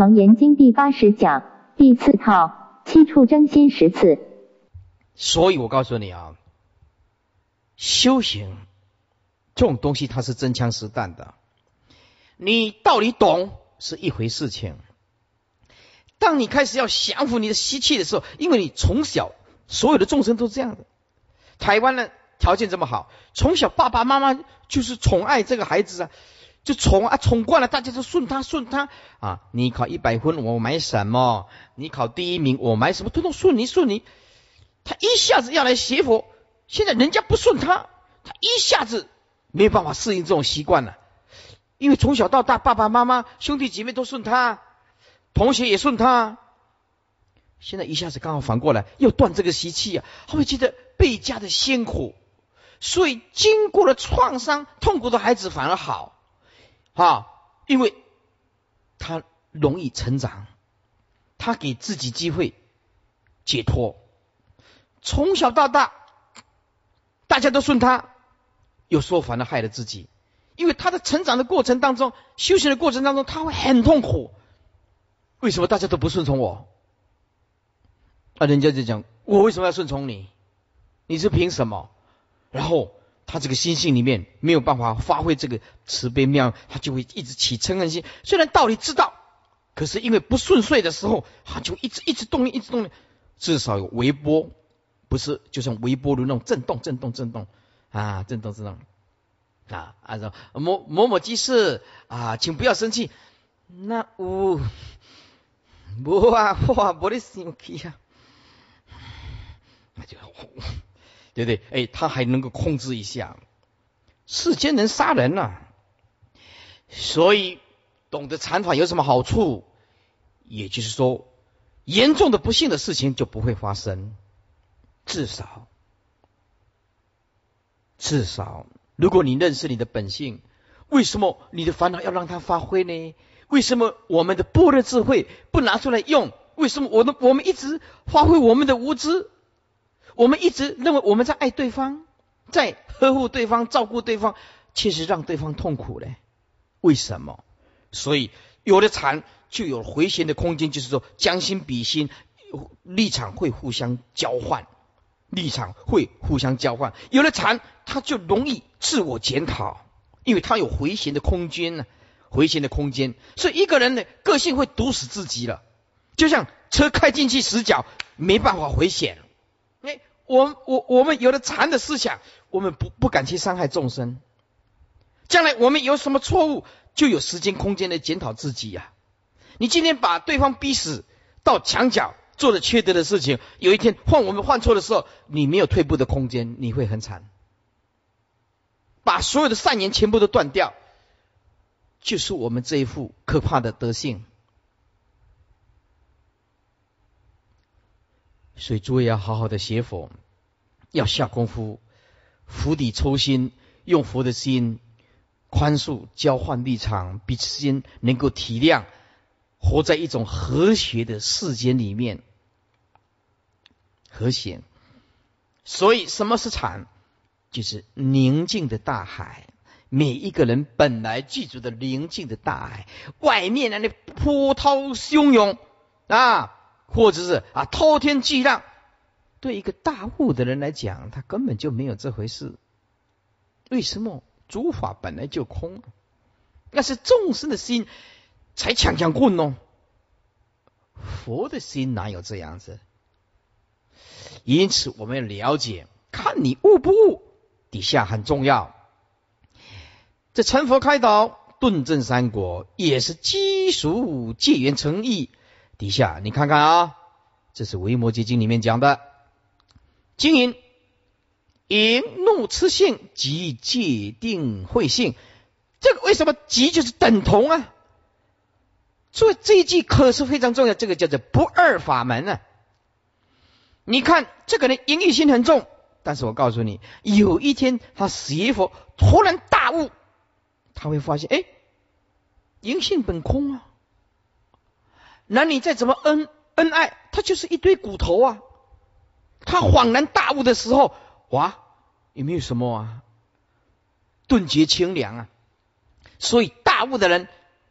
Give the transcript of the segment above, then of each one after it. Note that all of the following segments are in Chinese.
楞严经第八十讲第四套七处真心十次。所以我告诉你啊，修行这种东西它是真枪实弹的，你道理懂是一回事情。当你开始要降服你的习气的时候，因为你从小所有的众生都这样的，台湾呢条件这么好，从小爸爸妈妈就是宠爱这个孩子啊，就宠啊宠惯了，大家都顺他顺他啊。你考一百分，我买什么？你考第一名，我买什么？通通顺你顺你。他一下子要来学佛，现在人家不顺他，他一下子没有办法适应这种习惯了，因为从小到大爸爸妈妈兄弟姐妹都顺他。同学也顺他，现在一下子刚好反过来，又断这个习气啊，他会觉得倍加的辛苦。所以经过了创伤、痛苦的孩子反而好啊，因为他容易成长，他给自己机会解脱。从小到大，大家都顺他，有时候反而害了自己，因为他的成长的过程当中、修行的过程当中，他会很痛苦。为什么大家都不顺从我？啊，人家就讲我为什么要顺从你？你是凭什么？然后他这个心性里面没有办法发挥这个慈悲妙，他就会一直起嗔恨心。虽然道理知道，可是因为不顺遂的时候，他就一直一直动念，一直动念。至少有微波，不是就像微波炉那种震动、震动、震动啊，震动、震动啊。按照某某某居士啊，请不要生气。那我。不啊，哇，不的生气啊，那就对不对？哎，他还能够控制一下。世间人杀人呐，所以懂得禅法有什么好处？也就是说，严重的不幸的事情就不会发生。至少，至少，如果你认识你的本性，为什么你的烦恼要让它发挥呢？为什么我们的般若智慧不拿出来用？为什么我们我们一直发挥我们的无知？我们一直认为我们在爱对方，在呵护对方、照顾对方，其实让对方痛苦嘞？为什么？所以有了禅，就有回旋的空间，就是说将心比心，立场会互相交换，立场会互相交换。有了禅，他就容易自我检讨，因为他有回旋的空间呢。回旋的空间，所以一个人的个性会毒死自己了。就像车开进去死角，没办法回旋。我我我们有了禅的思想，我们不不敢去伤害众生。将来我们有什么错误，就有时间空间来检讨自己呀。你今天把对方逼死到墙角，做了缺德的事情，有一天换我们犯错的时候，你没有退步的空间，你会很惨。把所有的善言全部都断掉。就是我们这一副可怕的德性，所以诸位要好好的学佛，要下功夫，釜底抽薪，用佛的心宽恕、交换立场，彼此间能够体谅，活在一种和谐的世间里面，和谐。所以，什么是禅？就是宁静的大海。每一个人本来具足的宁静的大海，外面那波涛汹涌啊，或者是啊滔天巨浪，对一个大悟的人来讲，他根本就没有这回事。为什么？诸法本来就空，那是众生的心才强强棍哦。佛的心哪有这样子？因此，我们要了解，看你悟不悟，底下很重要。这成佛开导顿证三果，也是基础戒缘成义。底下你看看啊，这是《维摩诘经》里面讲的，经营淫怒痴性即戒定慧性。这个为什么即就是等同啊？所以这一句可是非常重要，这个叫做不二法门啊。你看这个人淫欲心很重，但是我告诉你，有一天他学佛，突然大悟。他会发现，哎，淫性本空啊，男女再怎么恩恩爱，他就是一堆骨头啊。他恍然大悟的时候，哇，有没有什么啊？顿觉清凉啊。所以大悟的人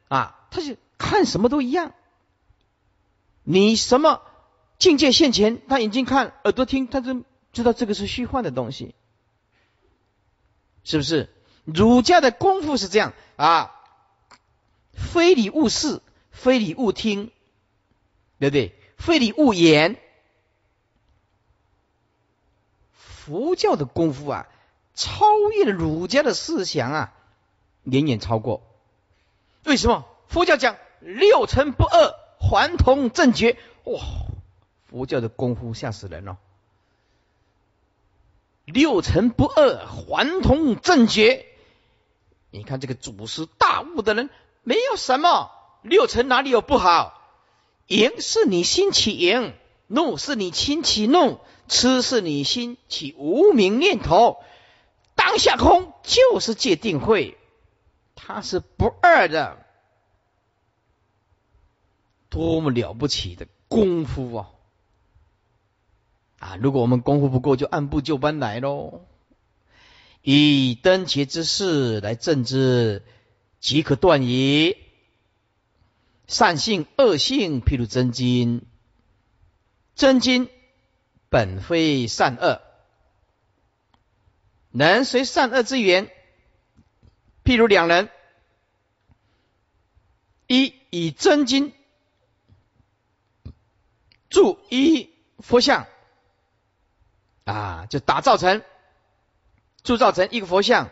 啊，他就看什么都一样，你什么境界现前，他眼睛看，耳朵听，他就知道这个是虚幻的东西，是不是？儒家的功夫是这样啊，非礼勿视，非礼勿听，对不对？非礼勿言。佛教的功夫啊，超越了儒家的思想啊，远远超过。为什么？佛教讲六尘不二，还同正觉。哇，佛教的功夫吓死人了！六尘不二，还同正觉。你看这个祖师大悟的人，没有什么六尘哪里有不好？赢是你心起赢，怒是你心起怒，痴是你心起无名念头。当下空就是界定会，它是不二的，多么了不起的功夫啊！啊，如果我们功夫不够，就按部就班来喽。以灯节之势来证之，即可断矣。善性恶性，譬如真金，真金本非善恶，能随善恶之缘。譬如两人，一以真金铸一佛像，啊，就打造成。铸造成一个佛像，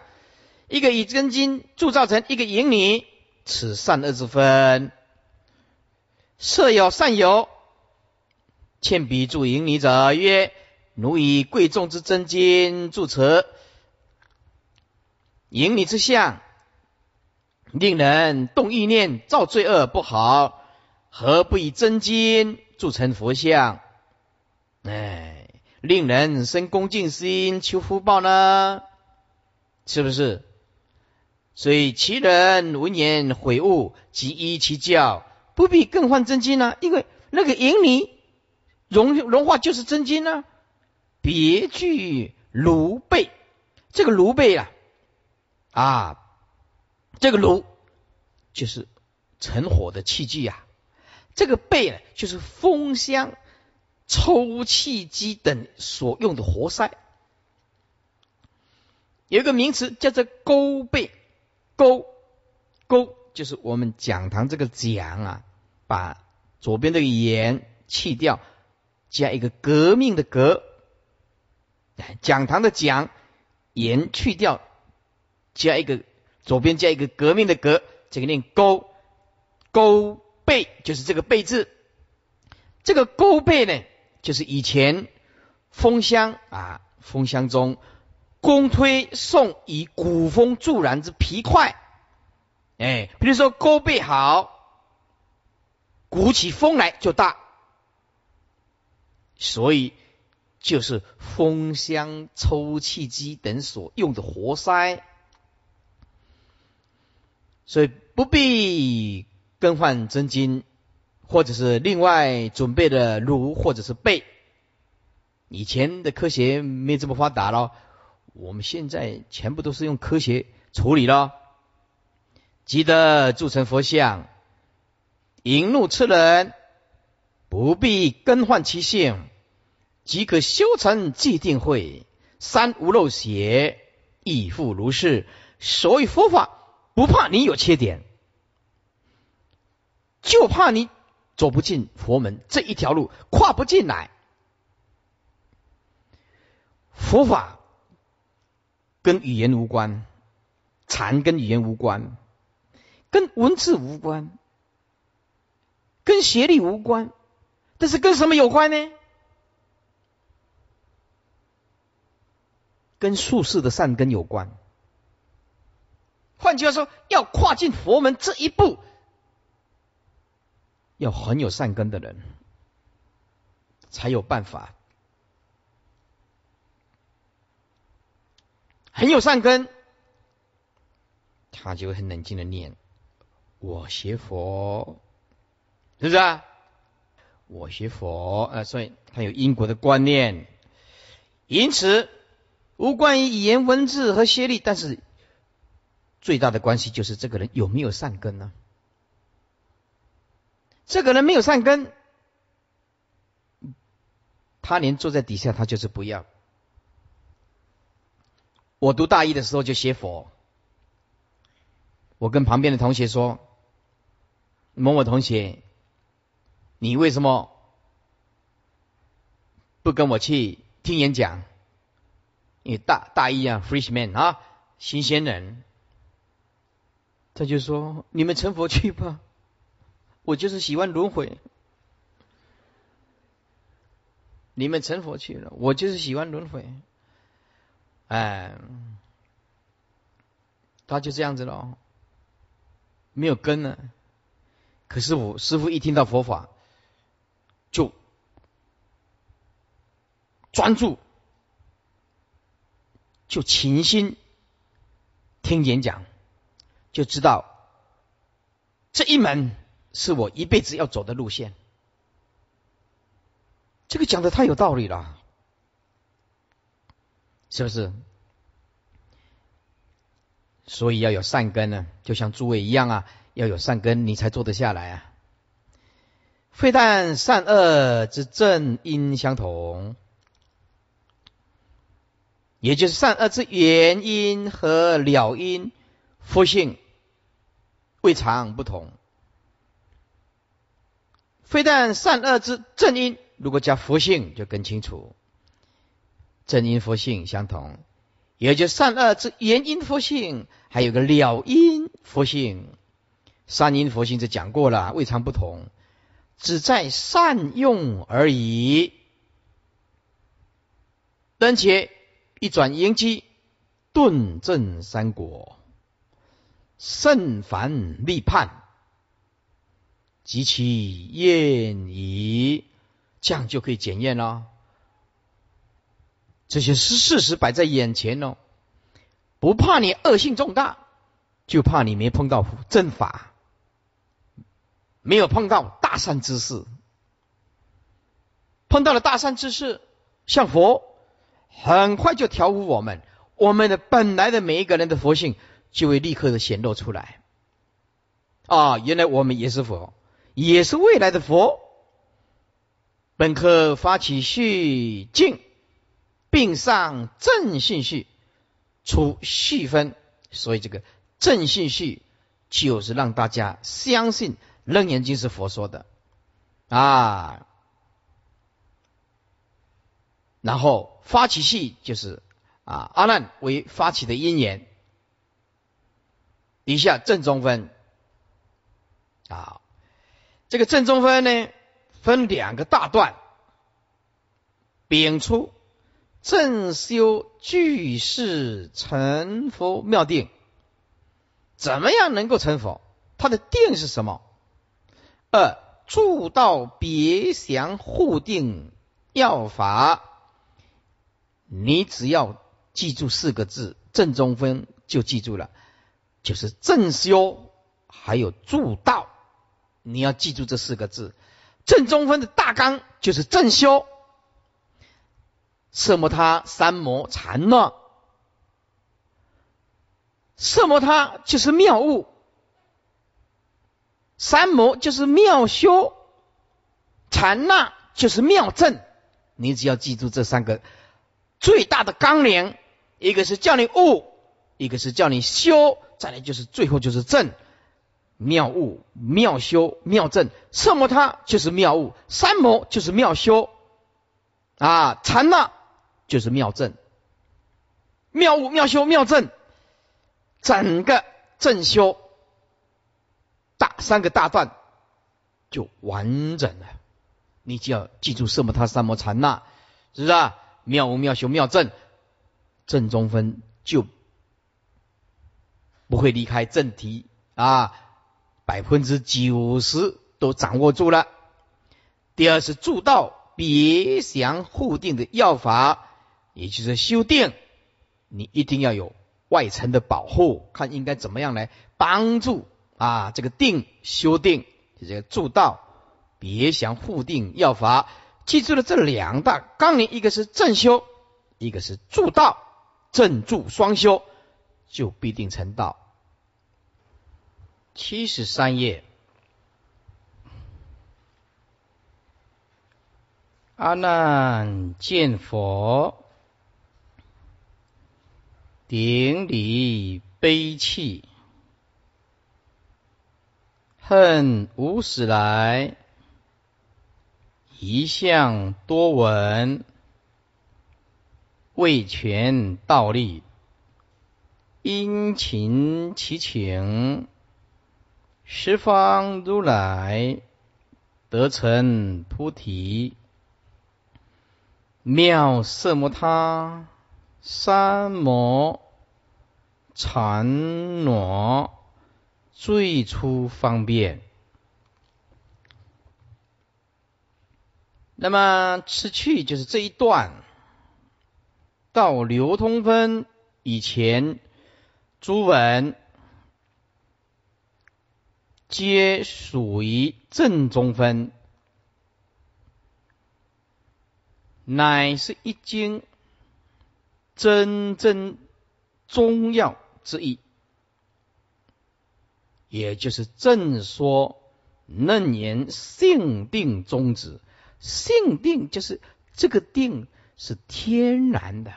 一个以真金铸造成一个淫女，此善恶之分。设有善有，欠笔铸淫女者曰：奴以贵重之真金铸此淫女之相，令人动意念造罪恶不好，何不以真金铸成佛像？哎。令人生恭敬心，求福报呢？是不是？所以其人闻言悔悟，即依其教，不必更换真经呢？因为那个银泥融融化就是真金呢。别具炉背，这个炉背啊，啊，这个炉就是成火的器具呀，这个背呢就是风箱。抽气机等所用的活塞，有一个名词叫做勾背，勾勾就是我们讲堂这个讲啊，把左边这个言去掉，加一个革命的革，讲堂的讲言去掉，加一个左边加一个革命的革，这个念勾勾背就是这个背字，这个勾背呢。就是以前风箱啊，风箱中公推送以鼓风助燃之皮块，哎，比如说勾背好，鼓起风来就大，所以就是风箱、抽气机等所用的活塞，所以不必更换真金。或者是另外准备的炉，或者是背。以前的科学没这么发达了，我们现在全部都是用科学处理了。记得铸成佛像，引怒吃人，不必更换其性，即可修成既定慧。三无漏邪，亦复如是。所以佛法不怕你有缺点，就怕你。走不进佛门这一条路，跨不进来。佛法跟语言无关，禅跟语言无关，跟文字无关，跟学历无关，但是跟什么有关呢？跟术士的善根有关。换句话说，要跨进佛门这一步。要很有善根的人，才有办法。很有善根，他就很冷静的念：“我学佛，是不是啊？我学佛，呃，所以他有因果的观念。因此，无关于语言文字和学历，但是最大的关系就是这个人有没有善根呢？”这个人没有善根，他连坐在底下他就是不要。我读大一的时候就学佛，我跟旁边的同学说：“某某同学，你为什么不跟我去听演讲？因为大大一啊，freshman 啊，新鲜人。”他就说：“你们成佛去吧，我就是喜欢轮回。你们成佛去了，我就是喜欢轮回。”哎，他就这样子了，没有根呢。可是我师傅一听到佛法，就专注，就倾心听演讲，就知道这一门是我一辈子要走的路线。这个讲的太有道理了。是不是？所以要有善根呢，就像诸位一样啊，要有善根，你才坐得下来啊。非但善恶之正因相同，也就是善恶之原因和了因、佛性未尝不同。非但善恶之正因，如果加佛性就更清楚。正因佛性相同，也就是善恶之原因佛性，还有个了因佛性。善因佛性就讲过了，未尝不同，只在善用而已。而且一转迎机，顿证三果，甚凡立判，及其验矣，这样就可以检验了。这些是事实摆在眼前哦，不怕你恶性重大，就怕你没碰到正法，没有碰到大善之事。碰到了大善之事，像佛，很快就调伏我们，我们的本来的每一个人的佛性就会立刻的显露出来。啊，原来我们也是佛，也是未来的佛，本可发起续进。并上正信序出细分，所以这个正信序就是让大家相信《楞严经》是佛说的啊。然后发起系就是啊阿难为发起的因缘，底下正中分啊，这个正中分呢分两个大段，丙出。正修具世成佛妙定，怎么样能够成佛？他的定是什么？二助道别祥护定要法，你只要记住四个字正中分就记住了，就是正修还有助道，你要记住这四个字。正中分的大纲就是正修。色摩他三摩禅乱，色摩他就是妙物，三摩就是妙修，禅那就是妙正。你只要记住这三个最大的纲领，一个是叫你悟，一个是叫你修，再来就是最后就是正。妙悟、妙修、妙正，色摩他就是妙悟，三摩就是妙修，啊，禅那。就是妙正、妙悟、妙修、妙正，整个正修三个大段就完整了。你只要记住色摩他三摩禅那，是不是啊？妙无、妙修、妙正，正中分就不会离开正题啊，百分之九十都掌握住了。第二是助道别想护定的要法。也就是修定，你一定要有外层的保护，看应该怎么样来帮助啊？这个定修定，这个助道别想护定要法，记住了这两大纲领，一个是正修，一个是助道，正助双修，就必定成道。七十三页。阿难见佛，顶礼悲泣，恨无始来，一向多闻，为权道立，殷勤其情，十方如来得成菩提。妙色摩他三摩禅挪最初方便。那么此去就是这一段到流通分以前，诸文皆属于正中分。乃是一经真正中药之意，也就是正说楞严性定宗旨。性定就是这个定是天然的，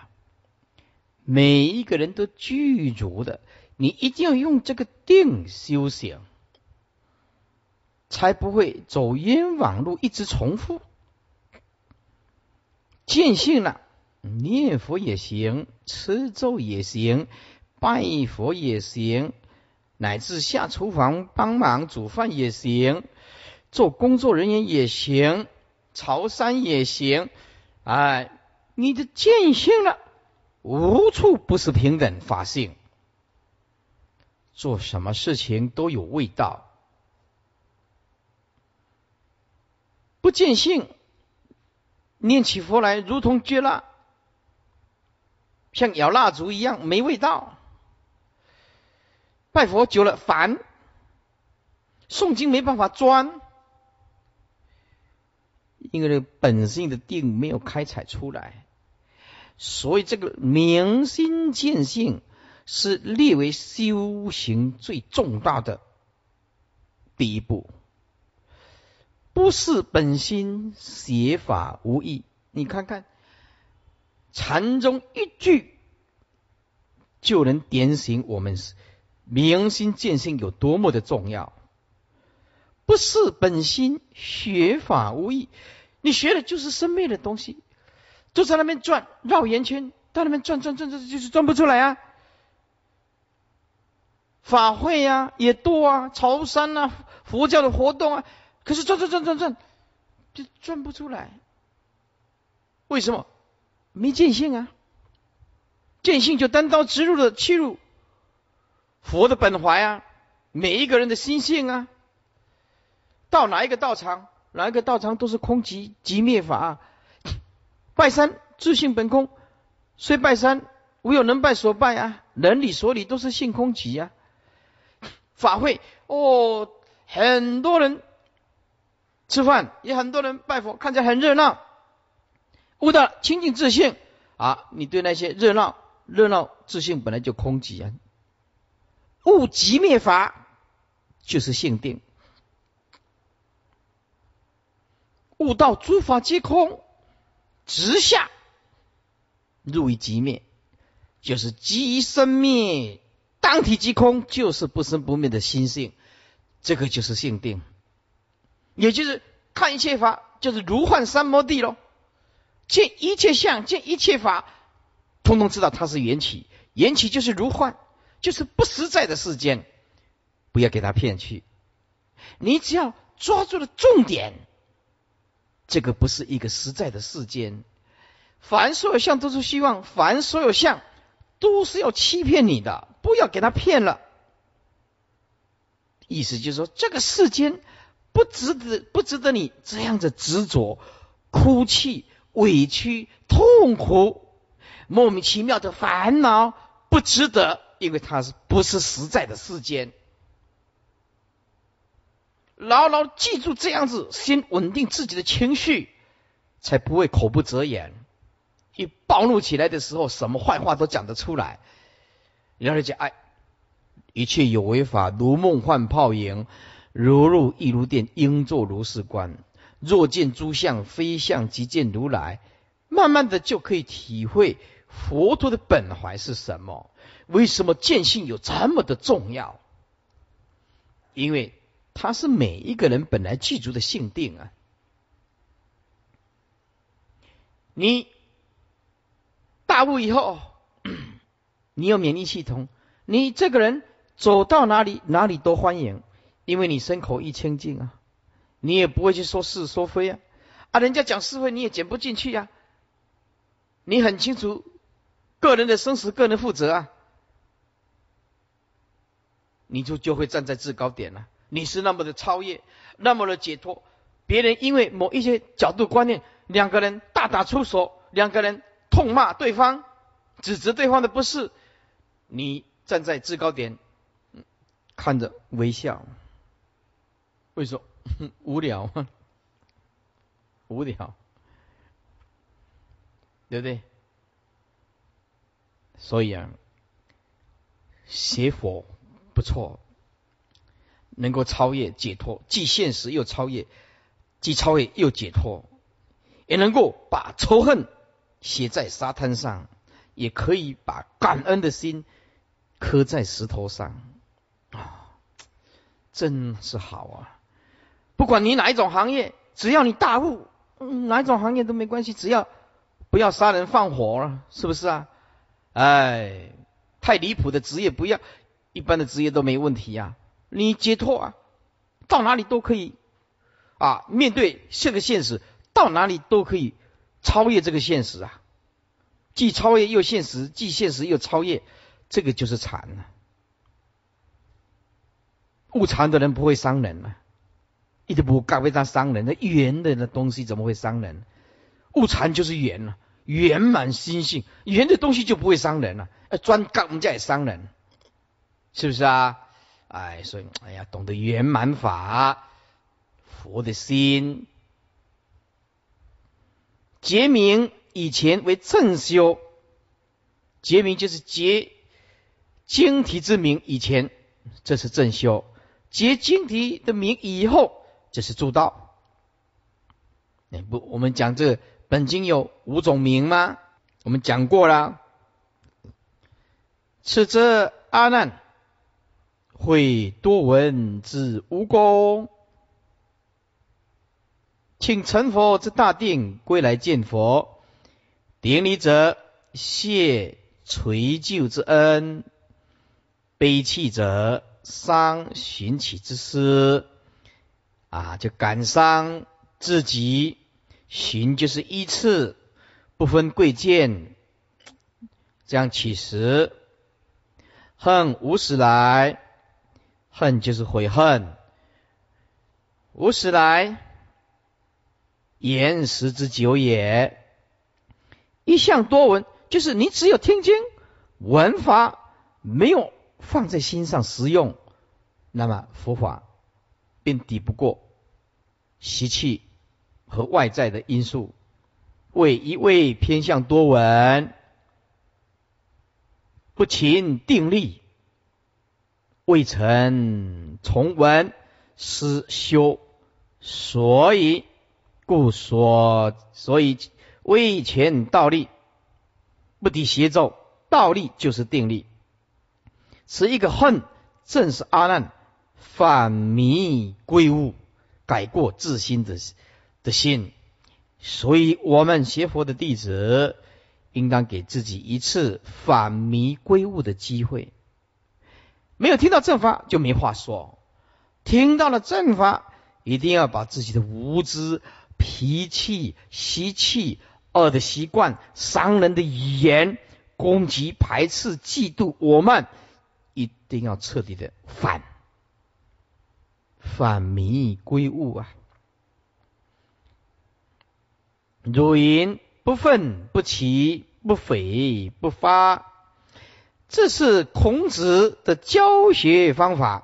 每一个人都具足的。你一定要用这个定修行，才不会走冤枉路，一直重复。见性了，念佛也行，吃咒也行，拜佛也行，乃至下厨房帮忙煮饭也行，做工作人员也行，朝山也行。哎，你的见性了，无处不是平等法性，做什么事情都有味道，不见性。念起佛来，如同绝蜡，像咬蜡烛一样没味道。拜佛久了烦，诵经没办法专，因为这个本性的定没有开采出来，所以这个明心见性是列为修行最重大的第一步。不是本心写法无益，你看看禅中一句就能点醒我们明心见性有多么的重要。不是本心学法无益，你学的就是生灭的东西，就在那边转绕圆圈，在那边转转转转，就是转不出来啊。法会呀也多啊，朝山啊，佛教的活动啊。可是转转转转转，就转不出来。为什么？没见性啊！见性就单刀直入的切入佛的本怀啊，每一个人的心性啊。到哪一个道场，哪一个道场都是空寂即灭法啊。拜山自性本空，虽拜山，无有能拜所拜啊。人理所理都是性空寂啊。法会哦，很多人。吃饭也很多人拜佛，看起来很热闹。悟到清净自信啊，你对那些热闹热闹自信本来就空寂啊。悟寂灭法就是性定，悟到诸法皆空，直下入于极灭，就是即生灭，当体即空，就是不生不灭的心性，这个就是性定。也就是看一切法，就是如幻三摩地喽。见一切相，见一切法，通通知道它是缘起。缘起就是如幻，就是不实在的世间，不要给他骗去。你只要抓住了重点，这个不是一个实在的世间。凡所有相都是希望，凡所有相都是要欺骗你的，不要给他骗了。意思就是说，这个世间。不值得，不值得你这样子执着、哭泣、委屈、痛苦、莫名其妙的烦恼，不值得，因为它是不是实在的世间？牢牢记住这样子，先稳定自己的情绪，才不会口不择言。一暴怒起来的时候，什么坏话都讲得出来。然后讲，哎，一切有为法，如梦幻泡影。如入亦如电，应作如是观。若见诸相非相，即见如来。慢慢的就可以体会佛陀的本怀是什么。为什么见性有这么的重要？因为它是每一个人本来具足的性定啊。你大悟以后，你有免疫系统，你这个人走到哪里哪里都欢迎，因为你身口意清净啊，你也不会去说是说非啊，啊，人家讲是非你也剪不进去呀，你很清楚个人的生死，个人负责啊。你就就会站在制高点了。你是那么的超越，那么的解脱。别人因为某一些角度观念，两个人大打出手，两个人痛骂对方，指责对方的不是，你站在制高点，看着微笑。为什么？无聊，无聊，对不对？所以啊，邪佛。不错，能够超越解脱，既现实又超越，既超越又解脱，也能够把仇恨写在沙滩上，也可以把感恩的心刻在石头上啊！真是好啊！不管你哪一种行业，只要你大悟，哪一种行业都没关系，只要不要杀人放火了，是不是啊？哎，太离谱的职业不要。一般的职业都没问题呀，你解脱啊，到哪里都可以啊，面对这个现实，到哪里都可以超越这个现实啊，既超越又现实，既现实又超越，这个就是禅了。悟禅的人不会伤人啊，一直不干为他伤人，那圆的那东西怎么会伤人？悟禅就是圆了，圆满心性，圆的东西就不会伤人了，专干我们家也伤人。是不是啊？哎，所以哎呀，懂得圆满法，佛的心，结名以前为正修，结名就是结经题之名，以前这是正修；结经题的名以后，这是助道。哎，不，我们讲这本经有五种名吗？我们讲过了，此则阿难。会多闻之无功，请成佛之大定归来见佛。典礼者谢垂救之恩，悲泣者伤寻起之思。啊，就感伤自己，寻就是依次，不分贵贱，这样起时，恨无始来。恨就是悔恨，无始来，言时之久也。一向多闻，就是你只有听经闻法，没有放在心上实用，那么佛法便抵不过习气和外在的因素。为一味偏向多闻，不勤定力。未曾从闻思修，所以故所，所以未前倒立，不敌邪咒，倒立就是定力。此一个恨，正是阿难反迷归悟、改过自新的的心。所以，我们学佛的弟子，应当给自己一次反迷归悟的机会。没有听到正法就没话说，听到了正法，一定要把自己的无知、脾气、习气、恶的习惯、伤人的语言、攻击、排斥、嫉妒、我慢，一定要彻底的反反迷归悟啊！如云不愤不起不悔不发。这是孔子的教学方法，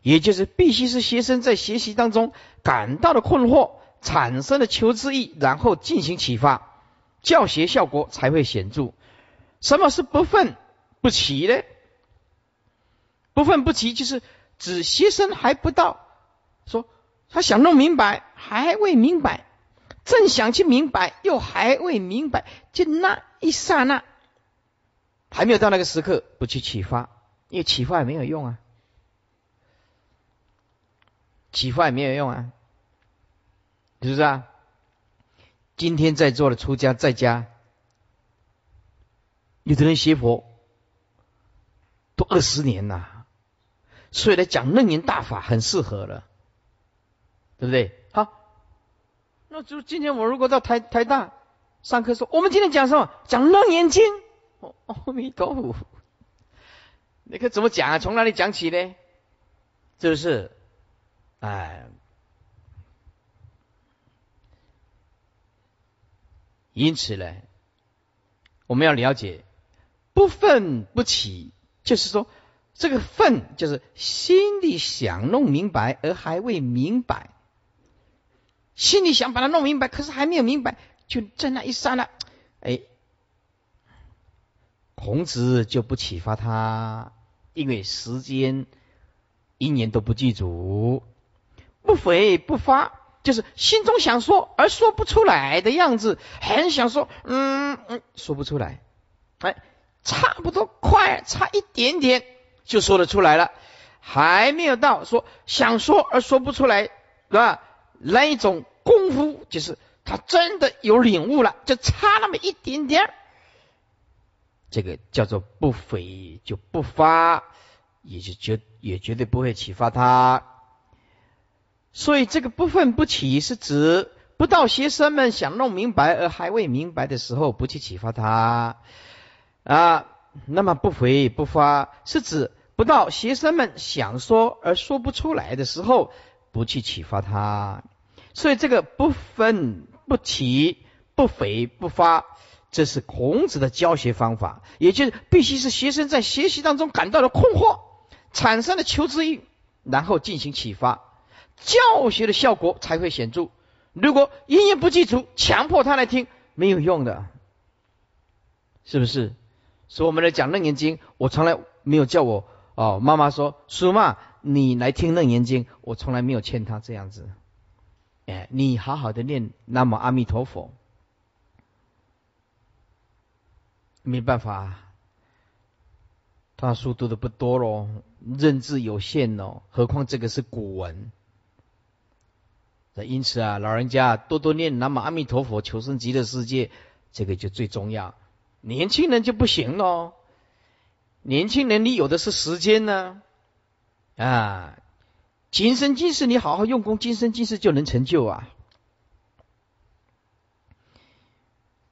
也就是必须是学生在学习当中感到了困惑，产生了求知意，然后进行启发，教学效果才会显著。什么是不愤不启呢？不愤不启就是指学生还不到，说他想弄明白，还未明白，正想去明白，又还未明白，就那一刹那，还没有到那个时刻，不去启发，因为启发也没有用啊，启发也没有用啊，是不是啊？今天在座的出家在家，有的人学佛都二十年了，所以来讲楞严大法很适合了，对不对？好，那就今天我如果到台台大上课说，我们今天讲什么？讲楞严经。阿弥陀佛，你可怎么讲啊？从哪里讲起呢？就是？哎。因此呢，我们要了解不愤不起，就是说这个愤就是心里想弄明白而还未明白，心里想把它弄明白，可是还没有明白，就在那一刹那，哎，孔子就不启发他，因为时间一年都不记住，不回不发。就是心中想说而说不出来的样子，很想说，嗯嗯，说不出来，哎，差不多快，差一点点就说得出来了，还没有到说想说而说不出来，是吧？那一种功夫，就是他真的有领悟了，就差那么一点点，这个叫做不悔就不发，也就绝也绝对不会启发他。所以这个不愤不起，是指不到学生们想弄明白而还未明白的时候，不去启发他啊。那么不回不发，是指不到学生们想说而说不出来的时候，不去启发他。所以这个不愤不起不回不发，这是孔子的教学方法，也就是必须是学生在学习当中感到了困惑，产生了求知欲，然后进行启发。教学的效果才会显著。如果音言不记住，强迫他来听，没有用的，是不是？所以我们来讲《楞严经》，我从来没有叫我哦，妈妈说：“叔妈，你来听《楞严经》。”我从来没有劝他这样子。哎，你好好的念南无阿弥陀佛。没办法，他书读的不多喽，认知有限哦，何况这个是古文。因此啊，老人家多多念南无阿弥陀佛，求生极乐世界，这个就最重要。年轻人就不行喽。年轻人，你有的是时间呢，啊，今生今世你好好用功，今生今世就能成就啊。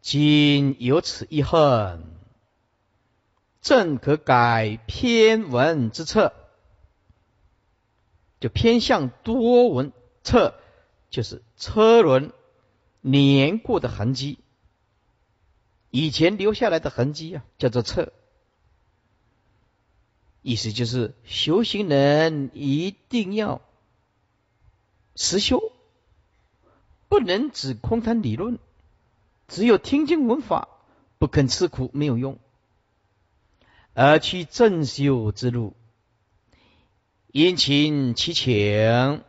今有此一恨，正可改偏文之策，就偏向多文策。就是车轮碾过的痕迹，以前留下来的痕迹啊，叫做侧。意思就是修行人一定要实修，不能只空谈理论，只有听经闻法，不肯吃苦没有用，而去正修之路，殷勤其请。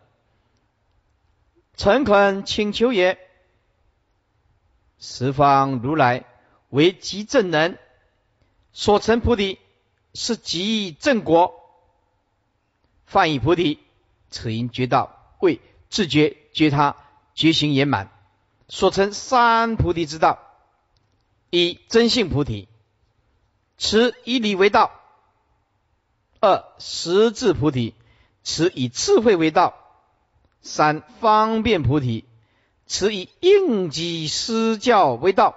诚恳请求也，十方如来为极正人，所成菩提是极正果。梵以菩提，此因觉道为自觉觉他觉行圆满，所成三菩提之道：一真性菩提，持以理为道；二实质菩提，持以智慧为道。三方便菩提，持以应机施教为道。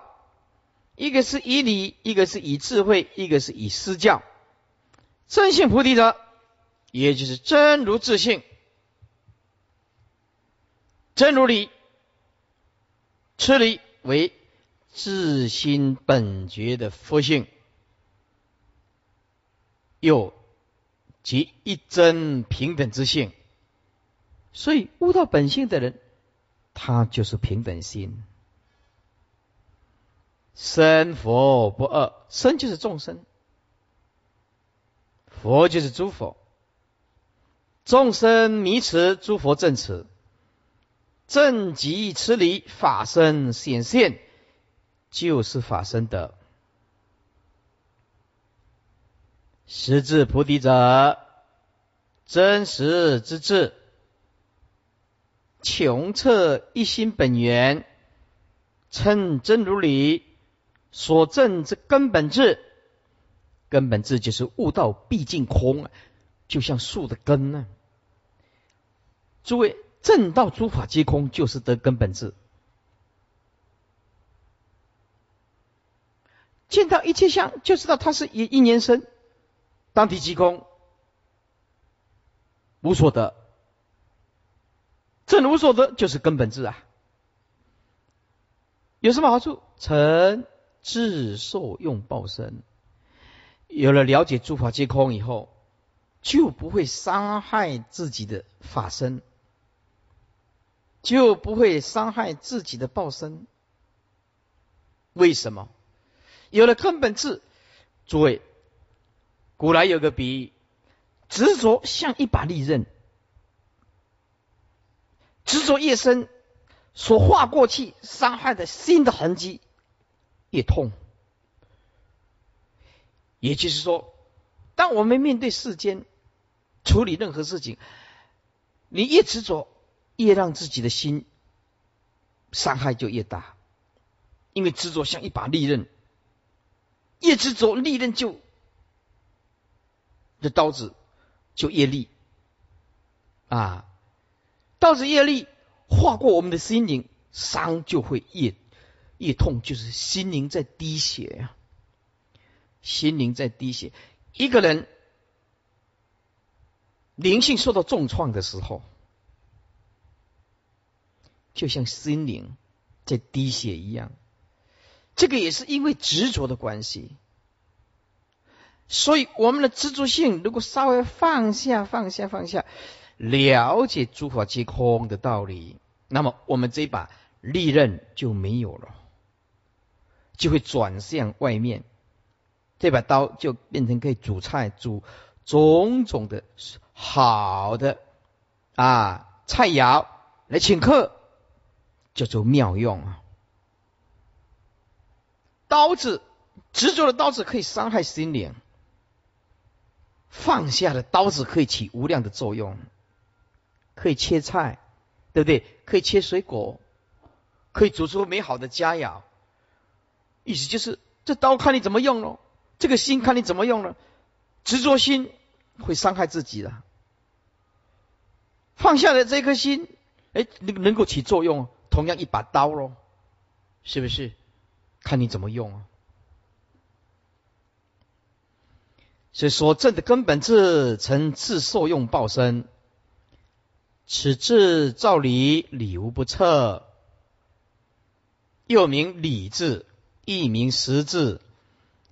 一个是以理，一个是以智慧，一个是以施教。真性菩提者，也就是真如自性，真如理，此理为自心本觉的佛性，又即一真平等之性。所以悟到本性的人，他就是平等心。生佛不二，生就是众生，佛就是诸佛。众生迷持，诸佛正持。正极此理，法身显现，就是法身的。实质菩提者，真实之智，穷测一心本源，称真如理，所证之根本智。根本智就是悟道毕竟空，就像树的根呢。诸位，正道诸法皆空，就是得根本智。见到一切相，就知道它是一一年生。当体即空，无所得。正无所得，就是根本智啊。有什么好处？成智受用报身。有了了解诸法皆空以后，就不会伤害自己的法身，就不会伤害自己的报身。为什么？有了根本智，诸位，古来有个比喻：执着像一把利刃，执着越深，所划过去伤害的心的痕迹越痛。也就是说，当我们面对世间处理任何事情，你越执着，越让自己的心伤害就越大，因为执着像一把利刃，越执着利刃就这刀子就越利啊，刀子越利，划过我们的心灵，伤就会越越痛，就是心灵在滴血呀。心灵在滴血，一个人灵性受到重创的时候，就像心灵在滴血一样。这个也是因为执着的关系，所以我们的执着性如果稍微放下、放下、放下，了解诸法皆空的道理，那么我们这一把利刃就没有了，就会转向外面。这把刀就变成可以煮菜、煮种种的好的啊菜肴来请客，叫做妙用啊。刀子执着的刀子可以伤害心灵，放下的刀子可以起无量的作用，可以切菜，对不对？可以切水果，可以煮出美好的佳肴。意思就是这刀看你怎么用喽。这个心看你怎么用了，执着心会伤害自己的，放下的这颗心，哎，能能够起作用，同样一把刀喽，是不是？看你怎么用啊。所以说，正的根本智成自受用报身，此智照理理无不测，又名理智，亦名实智。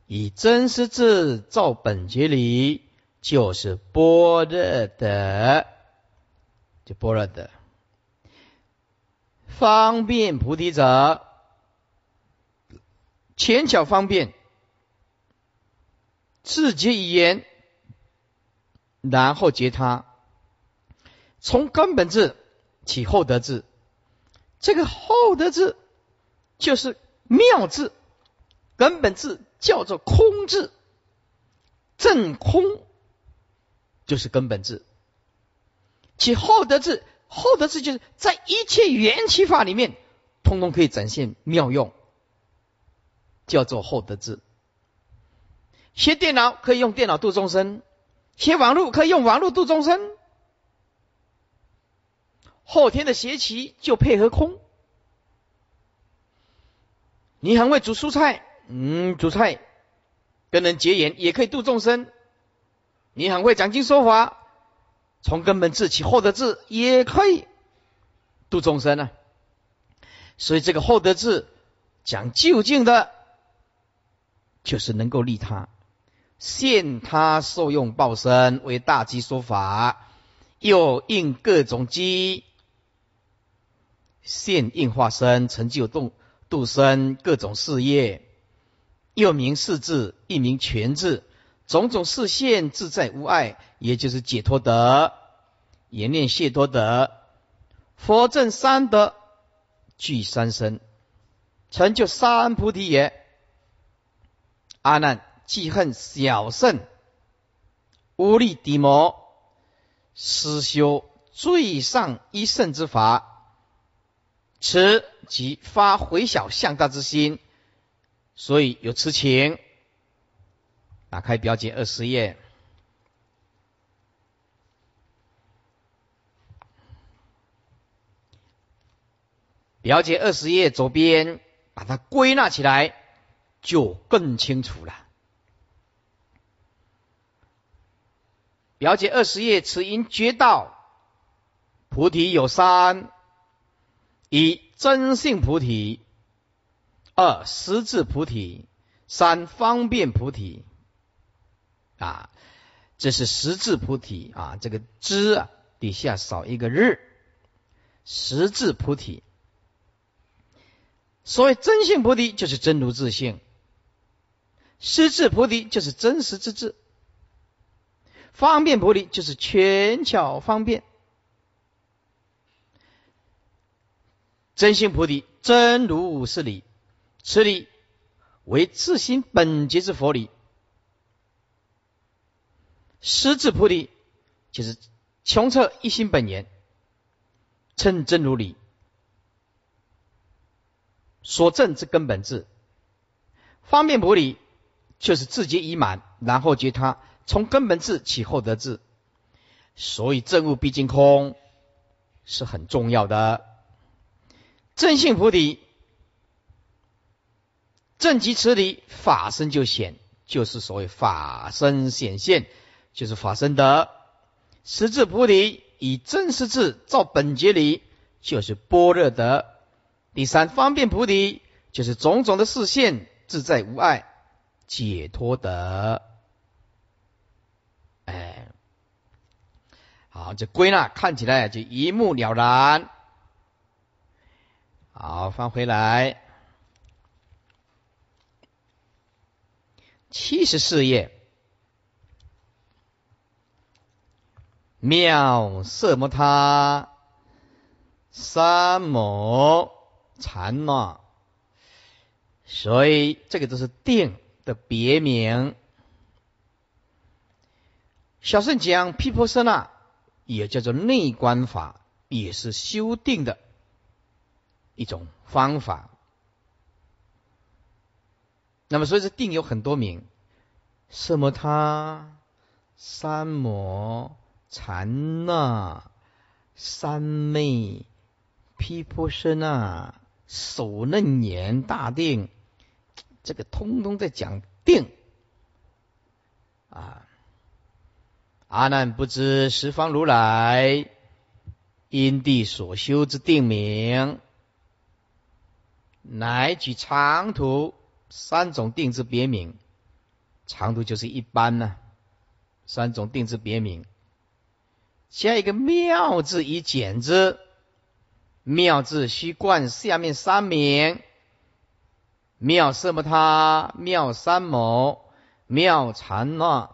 以真实智照本觉理，就是般若的，就般若的方便菩提者，浅巧方便，自觉语言，然后结他，从根本智起后得智，这个后得智就是妙智，根本智。叫做空智，正空就是根本智，其后得智，后德智就是在一切缘起法里面，通通可以展现妙用，叫做后德智。学电脑可以用电脑度众生，学网络可以用网络度众生，后天的学习就配合空。你很会煮蔬菜。嗯，煮菜跟人结缘也可以度众生。你很会讲经说法，从根本治起后得智也可以度众生啊。所以这个后得智讲究竟的，就是能够利他，现他受用报身为大机说法，又应各种机，现应化身成就动度生各种事业。又名四智，一名全智，种种视现自在无碍，也就是解脱德，言念谢多德，佛正三德具三身，成就三菩提也。阿难，记恨小圣，无力抵魔，思修最上一圣之法，此即发回小向大之心，所以有痴情。打开表姐二十页。了解二十页左边，把它归纳起来，就更清楚了。了解二十页，此因觉道菩提有三：一真性菩提，二实质菩提，三方便菩提。啊，这是十字菩提啊，这个知啊底下少一个日，十字菩提。所谓真性菩提，就是真如自性；实质菩提，就是真实之智；方便菩提，就是权巧方便。真性菩提，真如是理，此理为自心本觉之佛理；实质菩提，就是穷彻一心本源，称真如理。所证之根本智，方便菩提就是自觉已满，然后觉他，从根本智起后得智。所以正悟毕竟空是很重要的。正性菩提，正即此理，法身就显，就是所谓法身显现，就是法身德。实质菩提以真实智照本觉理，就是般若德。第三方便菩提就是种种的视线自在无碍解脱的，哎，好，这归纳看起来就一目了然。好，翻回来，七十四页，妙色摩他三摩。禅嘛，所以这个都是定的别名。小圣讲毗婆舍那，也叫做内观法，也是修定的一种方法。那么，所以这定有很多名：色摩他、三摩、禅那、三昧、毗婆舍那。手嫩言大定，这个通通在讲定啊！阿难不知十方如来因地所修之定名，乃举长途三种定之别名。长途就是一般呢，三种定之别名，加一个妙字以简之。妙字须冠下面三名：妙色摩他、妙三摩、妙禅那。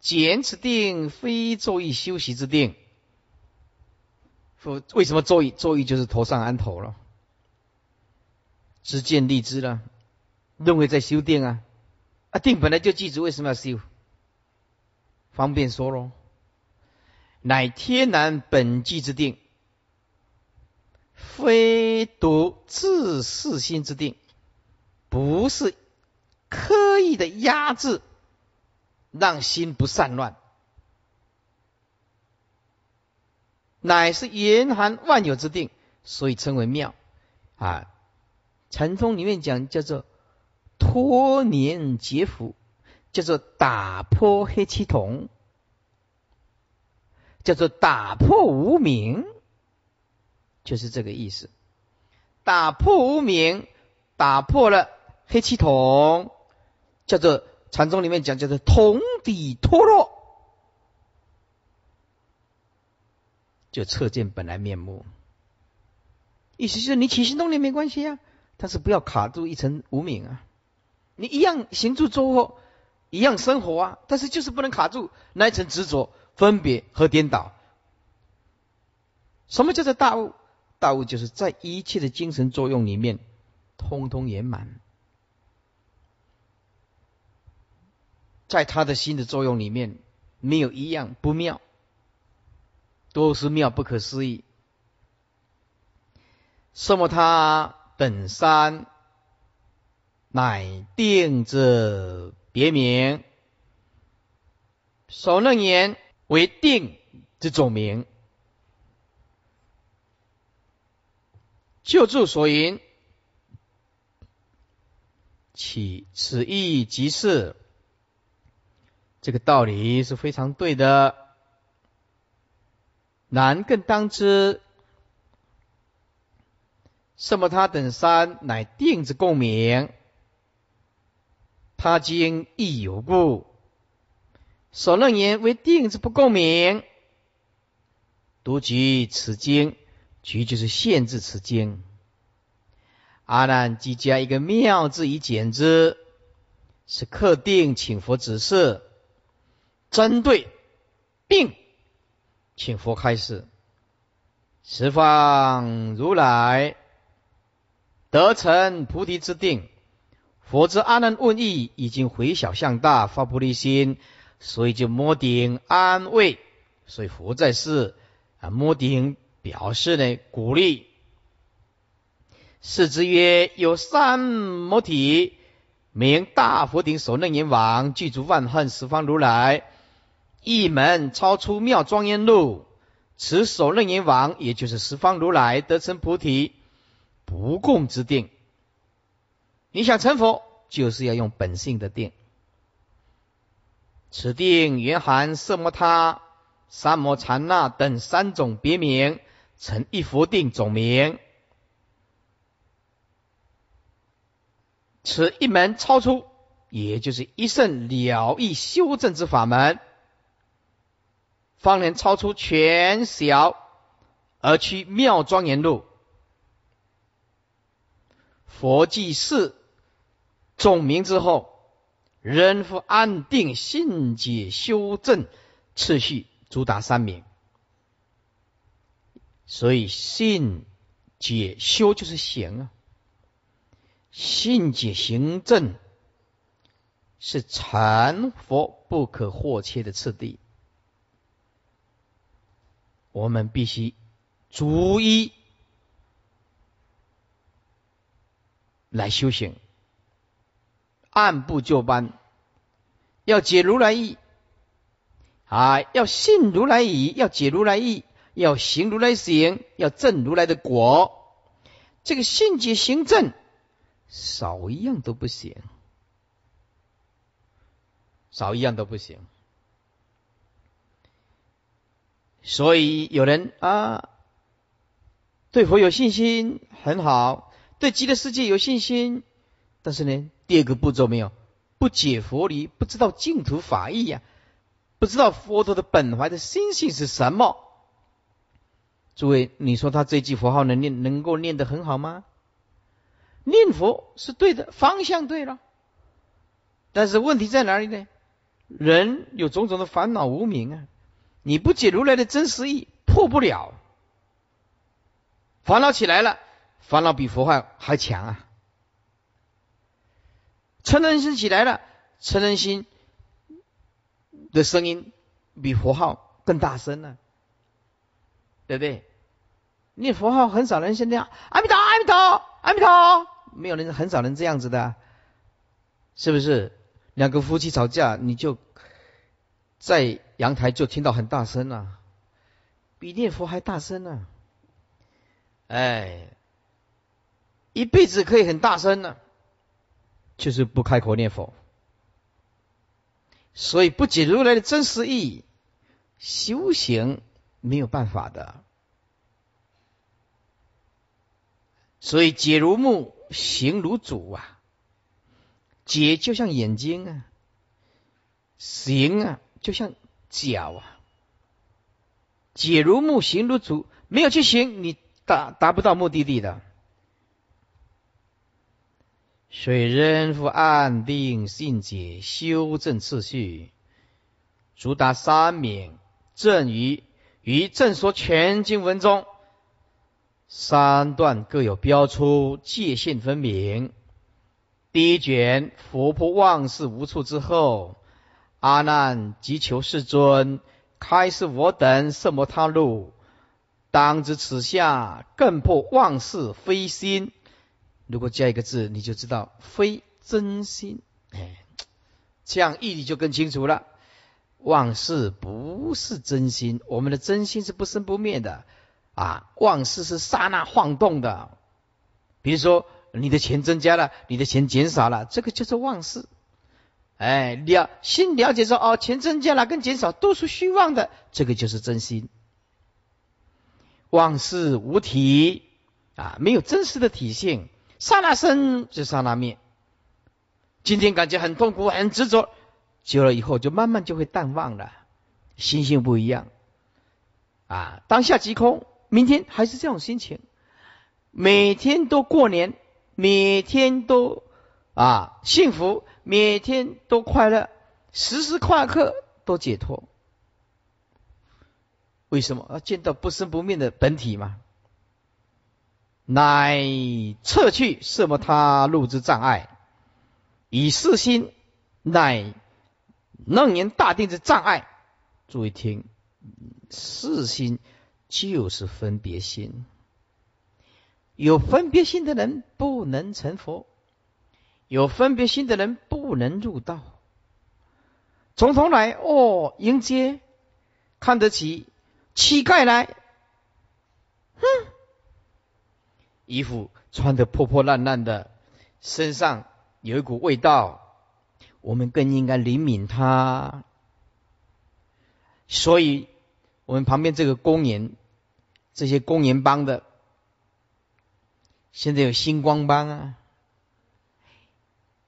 简此定非坐意修习之定。为为什么坐意？坐意就是头上安头了，知见立知了，认为在修定啊。啊，定本来就记住，为什么要修？方便说喽，乃天然本具之定。非独自私心之定，不是刻意的压制，让心不散乱，乃是严寒万有之定，所以称为妙啊。禅宗里面讲叫做脱年劫福，叫做打破黑气筒，叫做打破无明。就是这个意思，打破无明，打破了黑气筒，叫做禅宗里面讲叫做同底脱落，就彻见本来面目。意思就是你起心动念没关系啊，但是不要卡住一层无名啊。你一样行住坐卧，一样生活啊，但是就是不能卡住那一层执着、分别和颠倒。什么叫做大悟？大悟就是在一切的精神作用里面，通通圆满。在他的心的作用里面，没有一样不妙，都是妙不可思议。什么他本山乃定之别名，首楞言为定之总名。救助所言，起此意即是。这个道理是非常对的，然更当知，什么他等三乃定之共鸣，他经亦有故，所论言为定之不共鸣，独举此经，举就是限制此经。阿难即加一个妙字以简之，是刻定请佛指示。针对定，请佛开示。十方如来得成菩提之定，佛之阿难问意已经回小向大发菩提心，所以就摸顶安慰。所以佛在世啊，摸顶表示呢鼓励。是之曰：有三摩体，名大佛顶首楞严王，具足万恨十方如来。一门超出妙庄严路，此首楞严王，也就是十方如来得成菩提不共之定。你想成佛，就是要用本性的定。此定云含色摩他、三摩禅那等三种别名，成一佛定总名。此一门超出，也就是一圣了义修正之法门。方能超出全小而去妙庄严路。佛记事总名之后，人复安定信解修正次序，主打三名。所以信解修就是行啊，信解行正是禅佛不可或缺的次第。我们必须逐一来修行，按部就班，要解如来意啊，要信如来意，要解如来意，要行如来行，要证如来的果。这个信解行证少一样都不行，少一样都不行。所以有人啊，对佛有信心很好，对极乐世界有信心，但是呢，第二个步骤没有，不解佛理，不知道净土法义呀，不知道佛陀的本怀的心性是什么。诸位，你说他这句佛号能念，能够念得很好吗？念佛是对的，方向对了，但是问题在哪里呢？人有种种的烦恼无明啊。你不解如来的真实意，破不了。烦恼起来了，烦恼比佛号还强啊！成人心起来了，成人心的声音比佛号更大声呢，对不对？念佛号很少人现在阿弥陀阿弥陀阿弥陀，没有人很少人这样子的，是不是？两个夫妻吵架，你就。在阳台就听到很大声了，比念佛还大声呢。哎，一辈子可以很大声呢，就是不开口念佛。所以不解如来的真实意，修行没有办法的。所以解如木，行如主啊。解就像眼睛啊，行啊。就像脚啊，解如木，行如竹，没有去行，你达达不到目的地的。水人复安定信解，修正次序，主打三名正于于正说全经文中，三段各有标出，界限分明。第一卷佛破妄事无处之后，阿难即求世尊开示我等色摩他路，当知此下更破妄事非心。如果加一个字，你就知道非真心。哎，这样义理就更清楚了。妄事不是真心，我们的真心是不生不灭的啊！妄事是刹那晃动的。比如说，你的钱增加了，你的钱减少了，这个就是妄事。哎，了心了解说，哦，钱增加了跟减少都是虚妄的，这个就是真心。妄事无体啊，没有真实的体性，刹那生就刹那灭。今天感觉很痛苦，很执着。久了以后，就慢慢就会淡忘了，心性不一样啊！当下即空，明天还是这种心情，每天都过年，每天都啊幸福，每天都快乐，时时刻刻都解脱。为什么？要见到不生不灭的本体嘛？乃撤去什么他路之障碍，以四心乃。楞严大定之障碍，注意听，四心就是分别心。有分别心的人不能成佛，有分别心的人不能入道。从头来哦，迎接看得起乞丐来，哼，衣服穿的破破烂烂的，身上有一股味道。我们更应该怜悯他，所以我们旁边这个公园，这些公园帮的，现在有星光帮啊，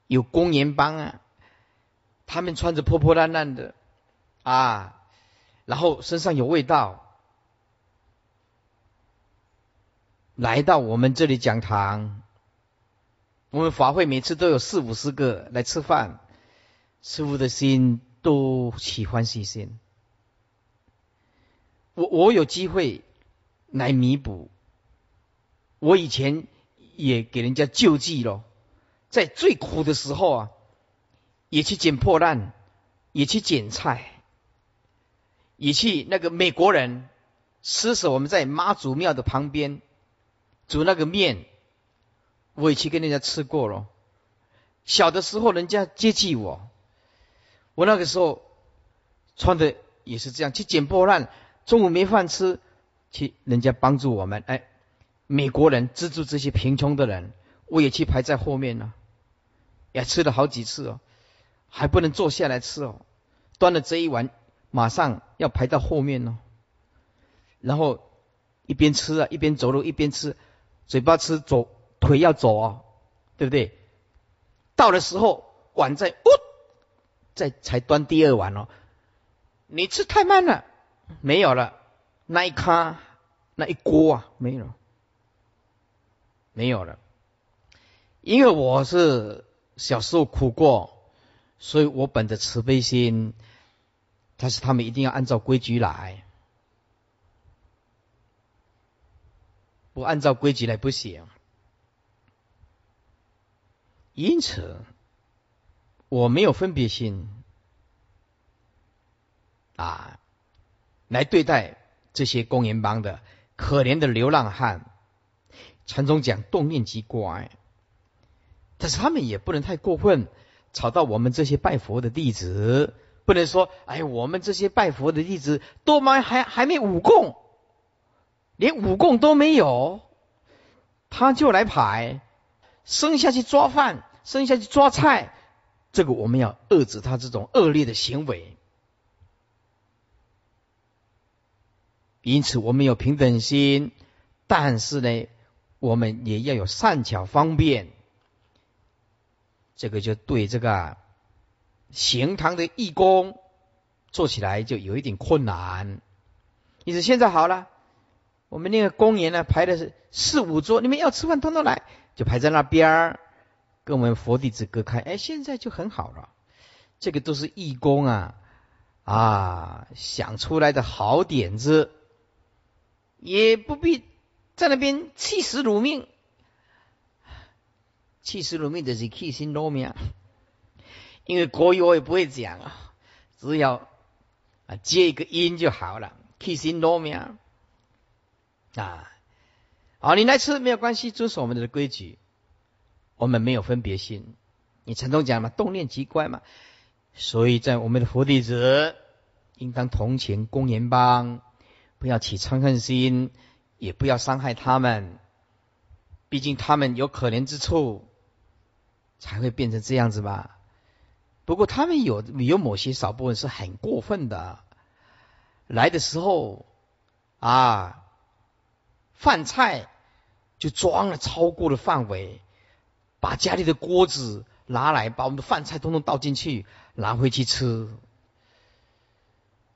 有公园帮啊，他们穿着破破烂烂的啊，然后身上有味道，来到我们这里讲堂，我们法会每次都有四五十个来吃饭。师傅的心都喜欢细心，我我有机会来弥补。我以前也给人家救济了，在最苦的时候啊，也去捡破烂，也去捡菜，也去那个美国人施舍我们在妈祖庙的旁边煮那个面，我也去跟人家吃过了。小的时候人家接济我。我那个时候穿的也是这样，去捡破烂，中午没饭吃，去人家帮助我们，哎，美国人资助这些贫穷的人，我也去排在后面呢，也吃了好几次哦，还不能坐下来吃哦，端了这一碗，马上要排到后面哦，然后一边吃啊，一边走路，一边吃，嘴巴吃，走腿要走啊，对不对？到的时候碗在哦。再才端第二碗哦，你吃太慢了，没有了，那一咖那一锅啊没有，没有了，因为我是小时候苦过，所以我本着慈悲心，但是他们一定要按照规矩来，不按照规矩来不行，因此。我没有分别心啊，来对待这些公园帮的可怜的流浪汉。禅宗讲动念即乖，但是他们也不能太过分，吵到我们这些拜佛的弟子。不能说，哎，我们这些拜佛的弟子多吗？还还没武功，连武功都没有，他就来排，生下去抓饭，生下去抓菜。这个我们要遏制他这种恶劣的行为，因此我们有平等心，但是呢，我们也要有善巧方便。这个就对这个行堂的义工做起来就有一点困难。因此现在好了，我们那个公园呢排的是四五桌，你们要吃饭通通来，就排在那边儿。跟我们佛弟子隔开，哎，现在就很好了。这个都是义工啊啊想出来的好点子，也不必在那边气死如命，气死如命的是气心如命，因为国语我也不会讲啊，只要啊接一个音就好了，气心如命啊。好，你来吃没有关系，遵守我们的规矩，我们没有分别心。你陈总讲嘛，动念即乖嘛，所以在我们的佛弟子应当同情公言帮，不要起嗔恨心，也不要伤害他们，毕竟他们有可怜之处，才会变成这样子吧。不过他们有有某些少部分是很过分的，来的时候啊，饭菜就装了超过了范围，把家里的锅子。拿来把我们的饭菜通通倒进去，拿回去吃，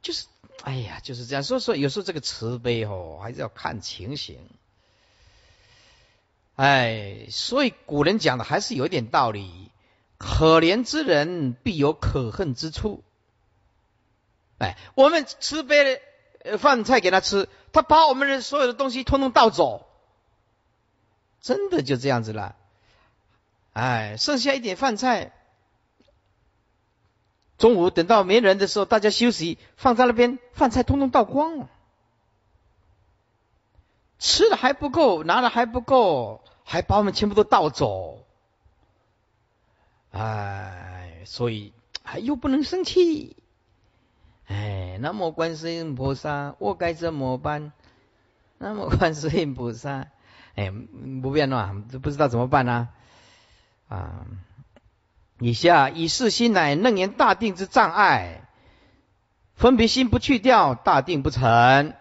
就是，哎呀，就是这样。所以说，有时候这个慈悲哦，还是要看情形。哎，所以古人讲的还是有一点道理。可怜之人必有可恨之处。哎，我们慈悲的饭菜给他吃，他把我们的所有的东西通通倒走，真的就这样子了。哎，剩下一点饭菜，中午等到没人的时候，大家休息，放在那边，饭菜通通倒光了，吃的还不够，拿的还不够，还把我们全部都倒走。哎，所以哎又不能生气。哎，南无观世音菩萨，我该怎么办？南无观世音菩萨，哎，不变了，不知道怎么办呢？啊！以下以是心乃楞严大定之障碍，分别心不去掉，大定不成，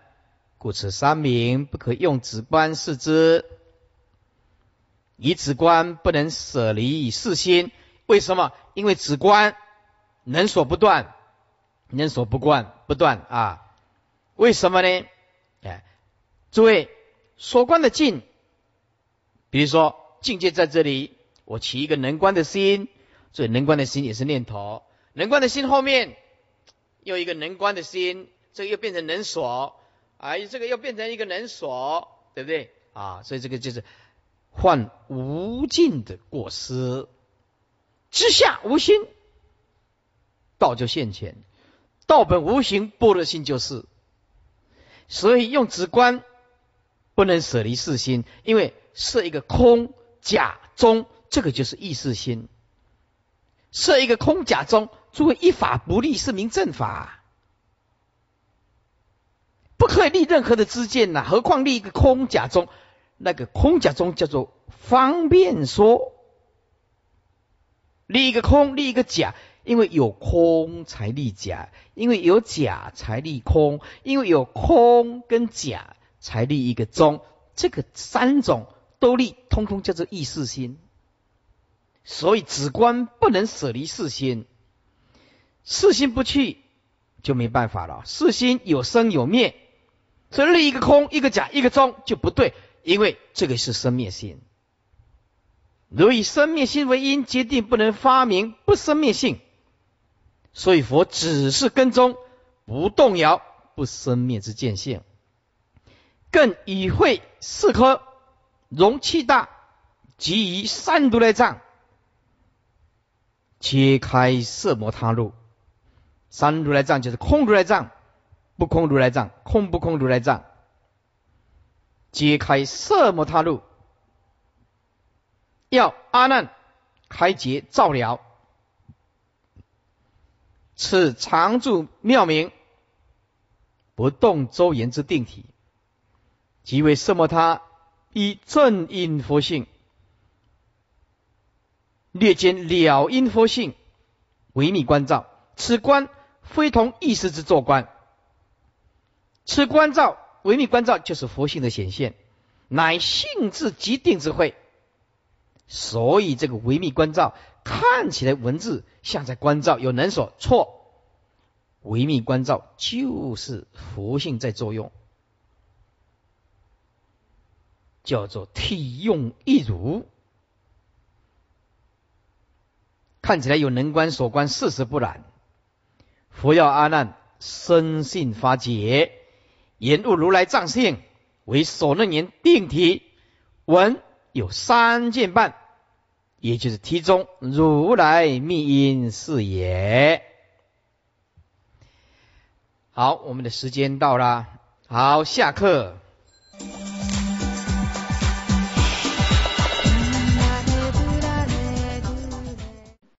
故此三名不可用止观视之。以止观不能舍离四心，为什么？因为止观能所不断，能所不惯不断啊！为什么呢？哎，诸位所观的境，比如说境界在这里。我起一个能观的心，所以能观的心也是念头。能观的心后面又一个能观的心，这个又变成能所，哎，这个又变成一个能所，对不对？啊，所以这个就是患无尽的过失。之下无心，道就现前；道本无形，般若心就是。所以用直观不能舍离四心，因为设一个空假中。这个就是意识心，设一个空假中，作为一法不立是名正法，不可以立任何的知见呐。何况立一个空假中，那个空假中叫做方便说，立一个空，立一个假，因为有空才立假，因为有假才立空，因为有空跟假才立一个中，这个三种都立，通通叫做意识心。所以，止观不能舍离四心，四心不去就没办法了。四心有生有灭，所以立一个空、一个假、一个中就不对，因为这个是生灭心。如以生灭心为因，决定不能发明不生灭性。所以佛只是跟踪，不动摇不生灭之见性，更以会四颗容器大，即以三毒来障。揭开色魔他路，三如来藏就是空如来藏，不空如来藏，空不空如来藏。揭开色魔他路，要阿难开解照了，此常住妙名，不动周延之定体，即为色魔他以正因佛性。略见了因佛性，微密观照，此观非同意识之作观。此观照微密观照就是佛性的显现，乃性质极定之慧。所以这个微密观照看起来文字像在关照，有能所错。唯密关照就是佛性在作用，叫做体用一如。看起来有能观所观，事实不然。佛要阿难深信发解，言悟如来藏性，为所能言定体，文有三件半，也就是题中如来密因是也。好，我们的时间到了，好，下课。